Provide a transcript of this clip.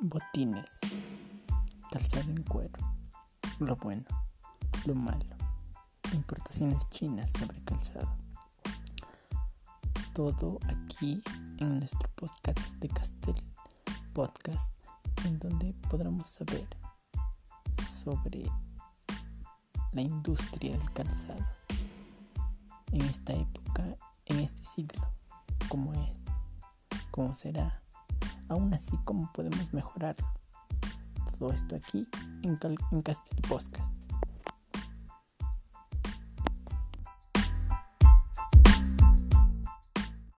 botines, calzado en cuero, lo bueno, lo malo, importaciones chinas sobre calzado. Todo aquí en nuestro podcast de Castel Podcast, en donde podremos saber sobre la industria del calzado en esta época, en este siglo, cómo es, cómo será Aún así, ¿cómo podemos mejorar todo esto aquí en, Cal en?